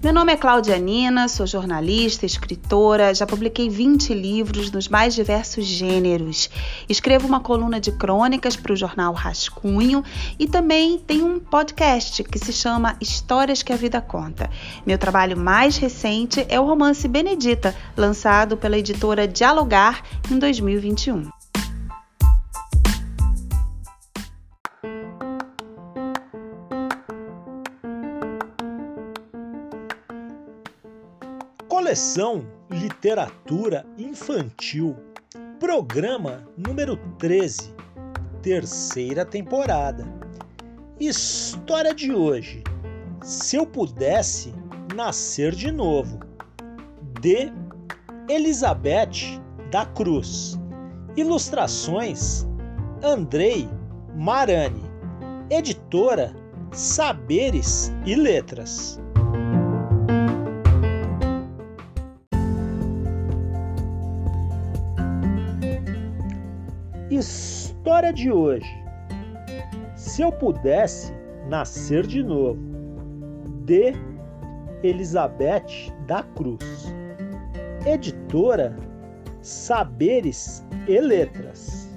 Meu nome é Cláudia Nina, sou jornalista, escritora, já publiquei 20 livros nos mais diversos gêneros. Escrevo uma coluna de crônicas para o jornal Rascunho e também tenho um podcast que se chama Histórias que a Vida Conta. Meu trabalho mais recente é o romance Benedita, lançado pela editora Dialogar em 2021. Coleção Literatura Infantil, programa número 13, terceira temporada. História de hoje: Se eu pudesse nascer de novo, de Elizabeth da Cruz. Ilustrações: Andrei Marani. Editora Saberes e Letras. História de hoje. Se eu pudesse nascer de novo, de Elizabeth da Cruz. Editora Saberes e Letras.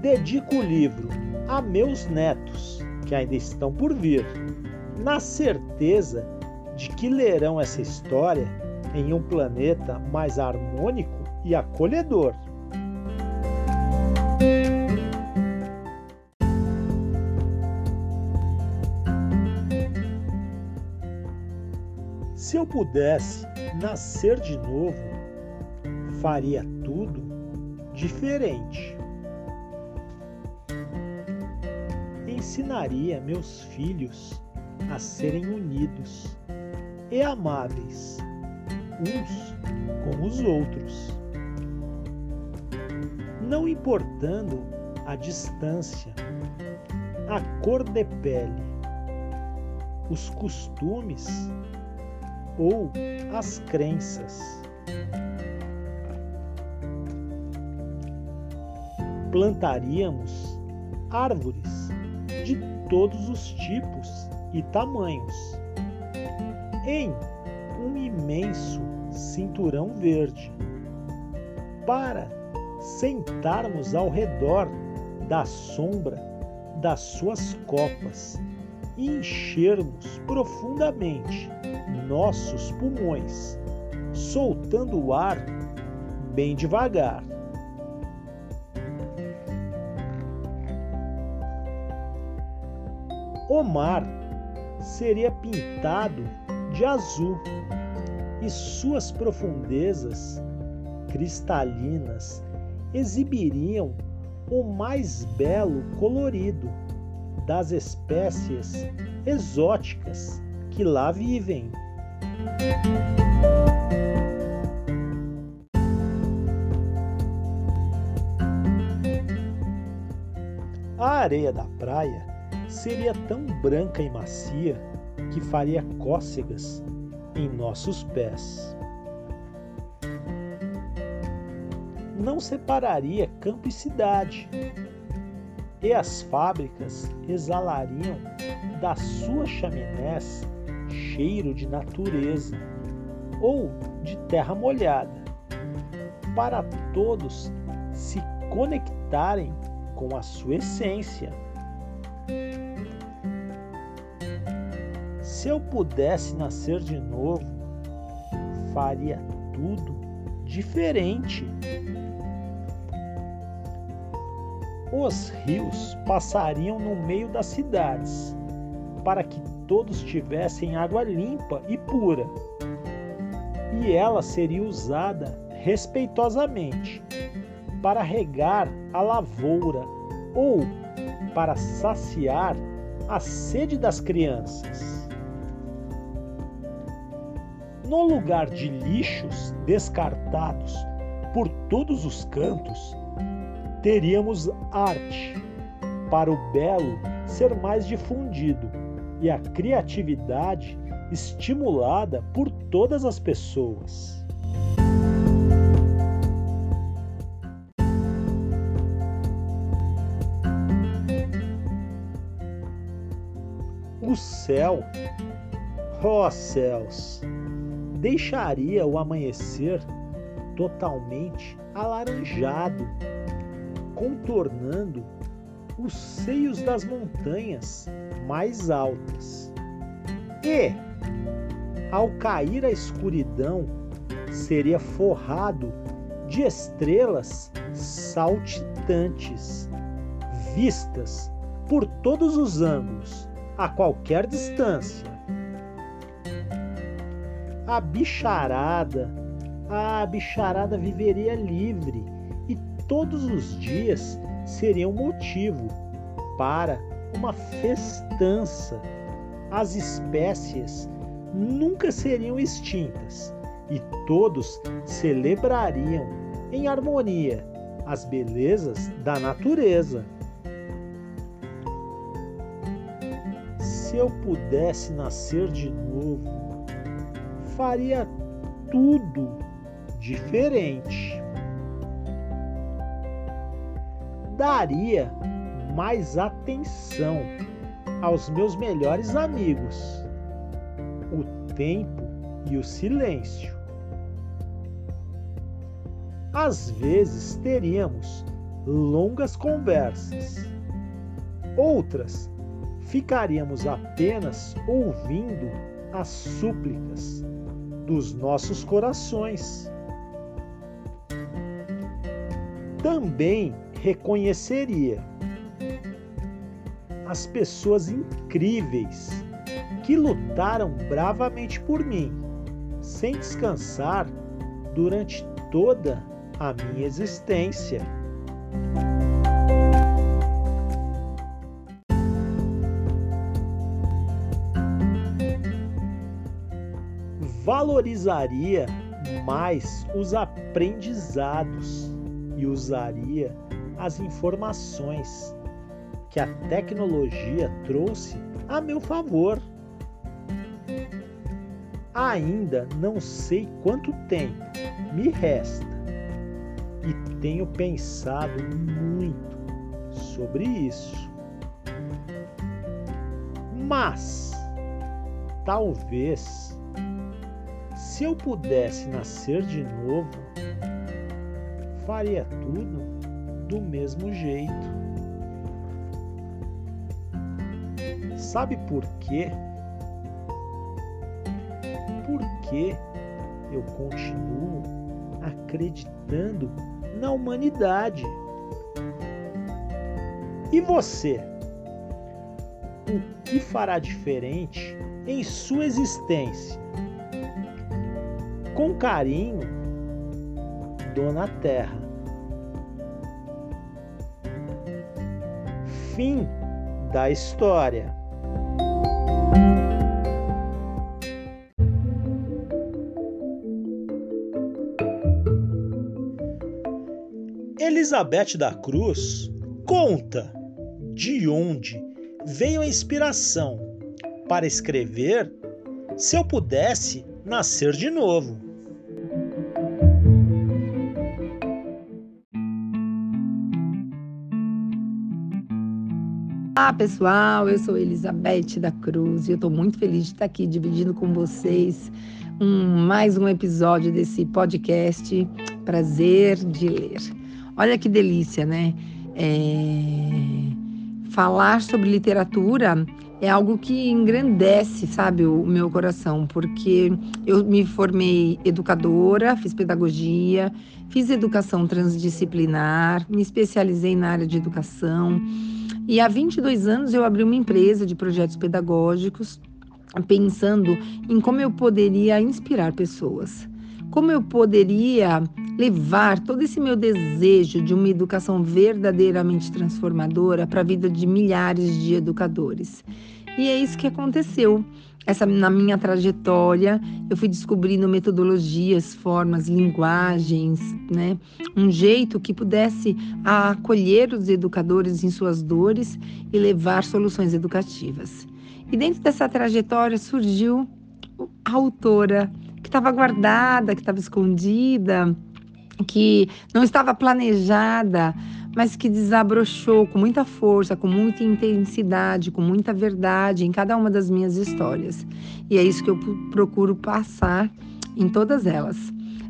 Dedico o livro a meus netos, que ainda estão por vir, na certeza de que lerão essa história em um planeta mais harmônico e acolhedor. Se eu pudesse nascer de novo, faria tudo diferente. Ensinaria meus filhos a serem unidos e amáveis uns com os outros não importando a distância, a cor de pele, os costumes ou as crenças. Plantaríamos árvores de todos os tipos e tamanhos em um imenso cinturão verde para sentarmos ao redor da sombra das suas copas e enchermos profundamente nossos pulmões, soltando o ar bem devagar. O mar seria pintado de azul e suas profundezas cristalinas exibiriam o mais belo colorido das espécies exóticas que lá vivem. A areia da praia seria tão branca e macia que faria cócegas em nossos pés. Não separaria campo e cidade, e as fábricas exalariam das suas chaminés cheiro de natureza ou de terra molhada, para todos se conectarem com a sua essência. Se eu pudesse nascer de novo, faria tudo diferente. Os rios passariam no meio das cidades, para que todos tivessem água limpa e pura. E ela seria usada respeitosamente para regar a lavoura ou para saciar a sede das crianças. No lugar de lixos descartados por todos os cantos, teríamos arte para o belo ser mais difundido e a criatividade estimulada por todas as pessoas. O céu, ó oh céus, deixaria o amanhecer totalmente alaranjado contornando os seios das montanhas mais altas. E, ao cair a escuridão, seria forrado de estrelas saltitantes, vistas por todos os ângulos, a qualquer distância. A bicharada, a bicharada viveria livre todos os dias seriam motivo para uma festança. As espécies nunca seriam extintas e todos celebrariam em harmonia as belezas da natureza. Se eu pudesse nascer de novo, faria tudo diferente. Daria mais atenção aos meus melhores amigos, o tempo e o silêncio. Às vezes teríamos longas conversas, outras ficaríamos apenas ouvindo as súplicas dos nossos corações. Também reconheceria as pessoas incríveis que lutaram bravamente por mim, sem descansar durante toda a minha existência. Valorizaria mais os aprendizados e usaria as informações que a tecnologia trouxe a meu favor. Ainda não sei quanto tempo me resta e tenho pensado muito sobre isso. Mas, talvez, se eu pudesse nascer de novo, faria tudo do mesmo jeito. Sabe por quê? Porque eu continuo acreditando na humanidade. E você? O que fará diferente em sua existência? Com carinho, Dona Terra. Fim da história. Elizabeth da Cruz conta de onde veio a inspiração para escrever Se eu pudesse nascer de novo. Olá pessoal, eu sou Elizabeth da Cruz e eu estou muito feliz de estar aqui dividindo com vocês um, mais um episódio desse podcast Prazer de Ler. Olha que delícia, né? É... Falar sobre literatura é algo que engrandece, sabe, o meu coração, porque eu me formei educadora, fiz pedagogia, fiz educação transdisciplinar, me especializei na área de educação. E há 22 anos eu abri uma empresa de projetos pedagógicos, pensando em como eu poderia inspirar pessoas como eu poderia levar todo esse meu desejo de uma educação verdadeiramente transformadora para a vida de milhares de educadores. E é isso que aconteceu. Essa na minha trajetória, eu fui descobrindo metodologias, formas, linguagens, né? Um jeito que pudesse acolher os educadores em suas dores e levar soluções educativas. E dentro dessa trajetória surgiu a autora que estava guardada, que estava escondida, que não estava planejada, mas que desabrochou com muita força, com muita intensidade, com muita verdade em cada uma das minhas histórias. E é isso que eu procuro passar em todas elas.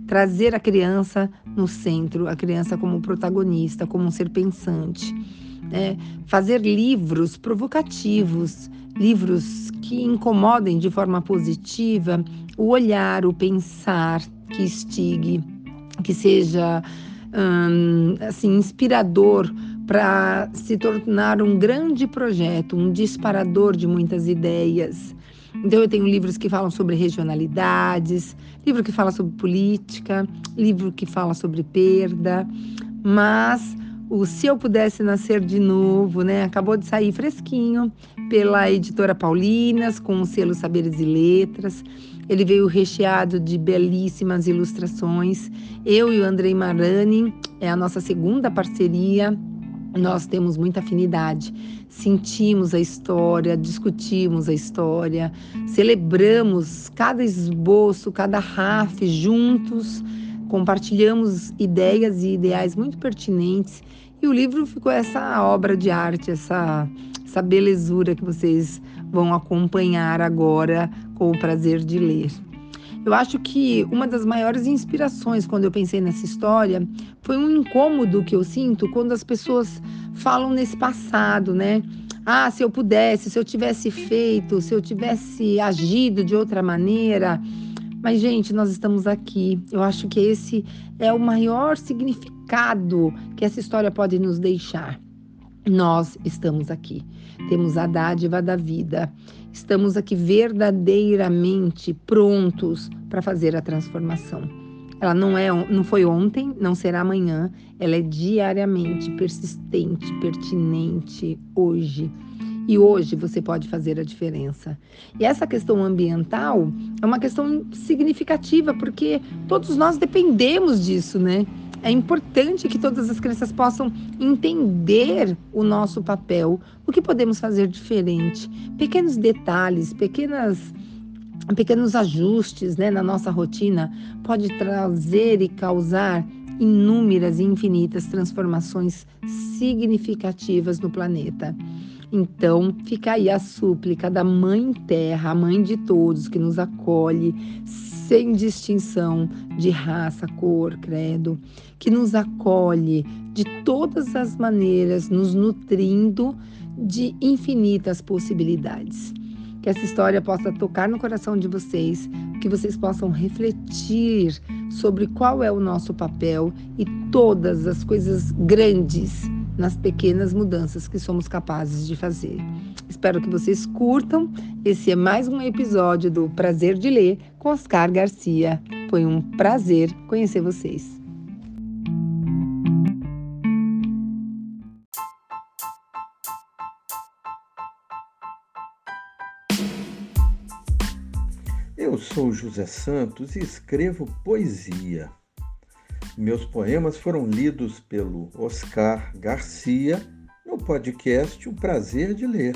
Trazer a criança no centro, a criança como protagonista, como um ser pensante. Né? Fazer livros provocativos, livros que incomodem de forma positiva o olhar, o pensar que instigue, que seja hum, assim inspirador para se tornar um grande projeto, um disparador de muitas ideias. Então eu tenho livros que falam sobre regionalidades, livro que fala sobre política, livro que fala sobre perda, mas o Se Eu Pudesse Nascer de Novo, né? Acabou de sair fresquinho pela editora Paulinas, com o selo Saberes e Letras. Ele veio recheado de belíssimas ilustrações. Eu e o Andrei Marani é a nossa segunda parceria. Nós temos muita afinidade, sentimos a história, discutimos a história, celebramos cada esboço, cada RAF juntos, compartilhamos ideias e ideais muito pertinentes. E o livro ficou essa obra de arte, essa, essa belezura que vocês vão acompanhar agora com o prazer de ler. Eu acho que uma das maiores inspirações quando eu pensei nessa história foi um incômodo que eu sinto quando as pessoas falam nesse passado, né? Ah, se eu pudesse, se eu tivesse feito, se eu tivesse agido de outra maneira. Mas, gente, nós estamos aqui. Eu acho que esse é o maior significado que essa história pode nos deixar. Nós estamos aqui temos a dádiva da vida. Estamos aqui verdadeiramente prontos para fazer a transformação. Ela não é, não foi ontem, não será amanhã, ela é diariamente persistente, pertinente hoje. E hoje você pode fazer a diferença. E essa questão ambiental é uma questão significativa, porque todos nós dependemos disso, né? É importante que todas as crianças possam entender o nosso papel, o que podemos fazer diferente, pequenos detalhes, pequenas pequenos ajustes né, na nossa rotina pode trazer e causar inúmeras e infinitas transformações significativas no planeta. Então, fica aí a súplica da Mãe Terra, a mãe de todos, que nos acolhe sem distinção de raça, cor, credo, que nos acolhe de todas as maneiras, nos nutrindo de infinitas possibilidades. Que essa história possa tocar no coração de vocês, que vocês possam refletir sobre qual é o nosso papel e todas as coisas grandes nas pequenas mudanças que somos capazes de fazer. Espero que vocês curtam. Esse é mais um episódio do Prazer de Ler com Oscar Garcia. Foi um prazer conhecer vocês. Eu sou José Santos e escrevo poesia. Meus poemas foram lidos pelo Oscar Garcia no podcast O Prazer de Ler.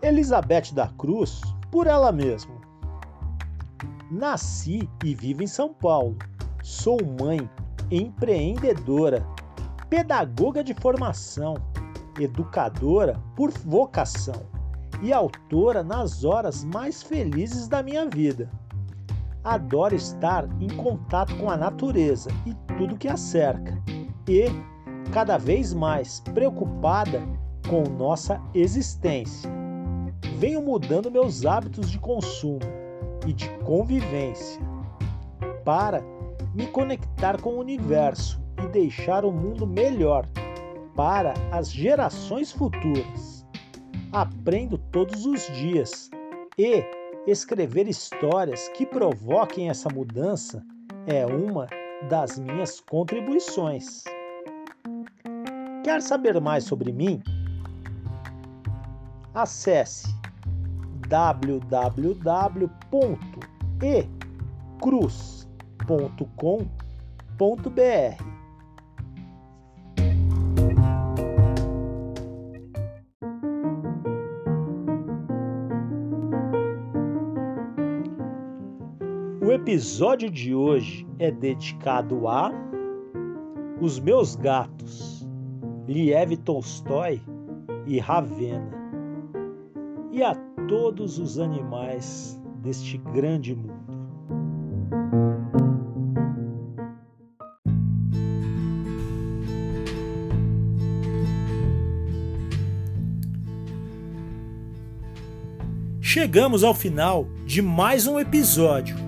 Elizabeth da Cruz, por ela mesma. Nasci e vivo em São Paulo. Sou mãe, empreendedora, pedagoga de formação educadora por vocação. e autora nas horas mais felizes da minha vida. Adoro estar em contato com a natureza e tudo que a cerca, e, cada vez mais preocupada com nossa existência. Venho mudando meus hábitos de consumo e de convivência para me conectar com o universo e deixar o mundo melhor para as gerações futuras. Aprendo todos os dias e escrever histórias que provoquem essa mudança é uma das minhas contribuições. Quer saber mais sobre mim? Acesse www.ecruz.com.br episódio de hoje é dedicado a Os meus gatos, Liev Tolstói e Ravena, e a todos os animais deste grande mundo. Chegamos ao final de mais um episódio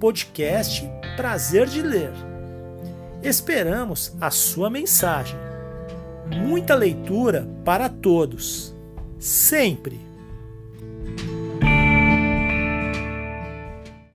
podcast Prazer de Ler. Esperamos a sua mensagem. Muita leitura para todos, sempre!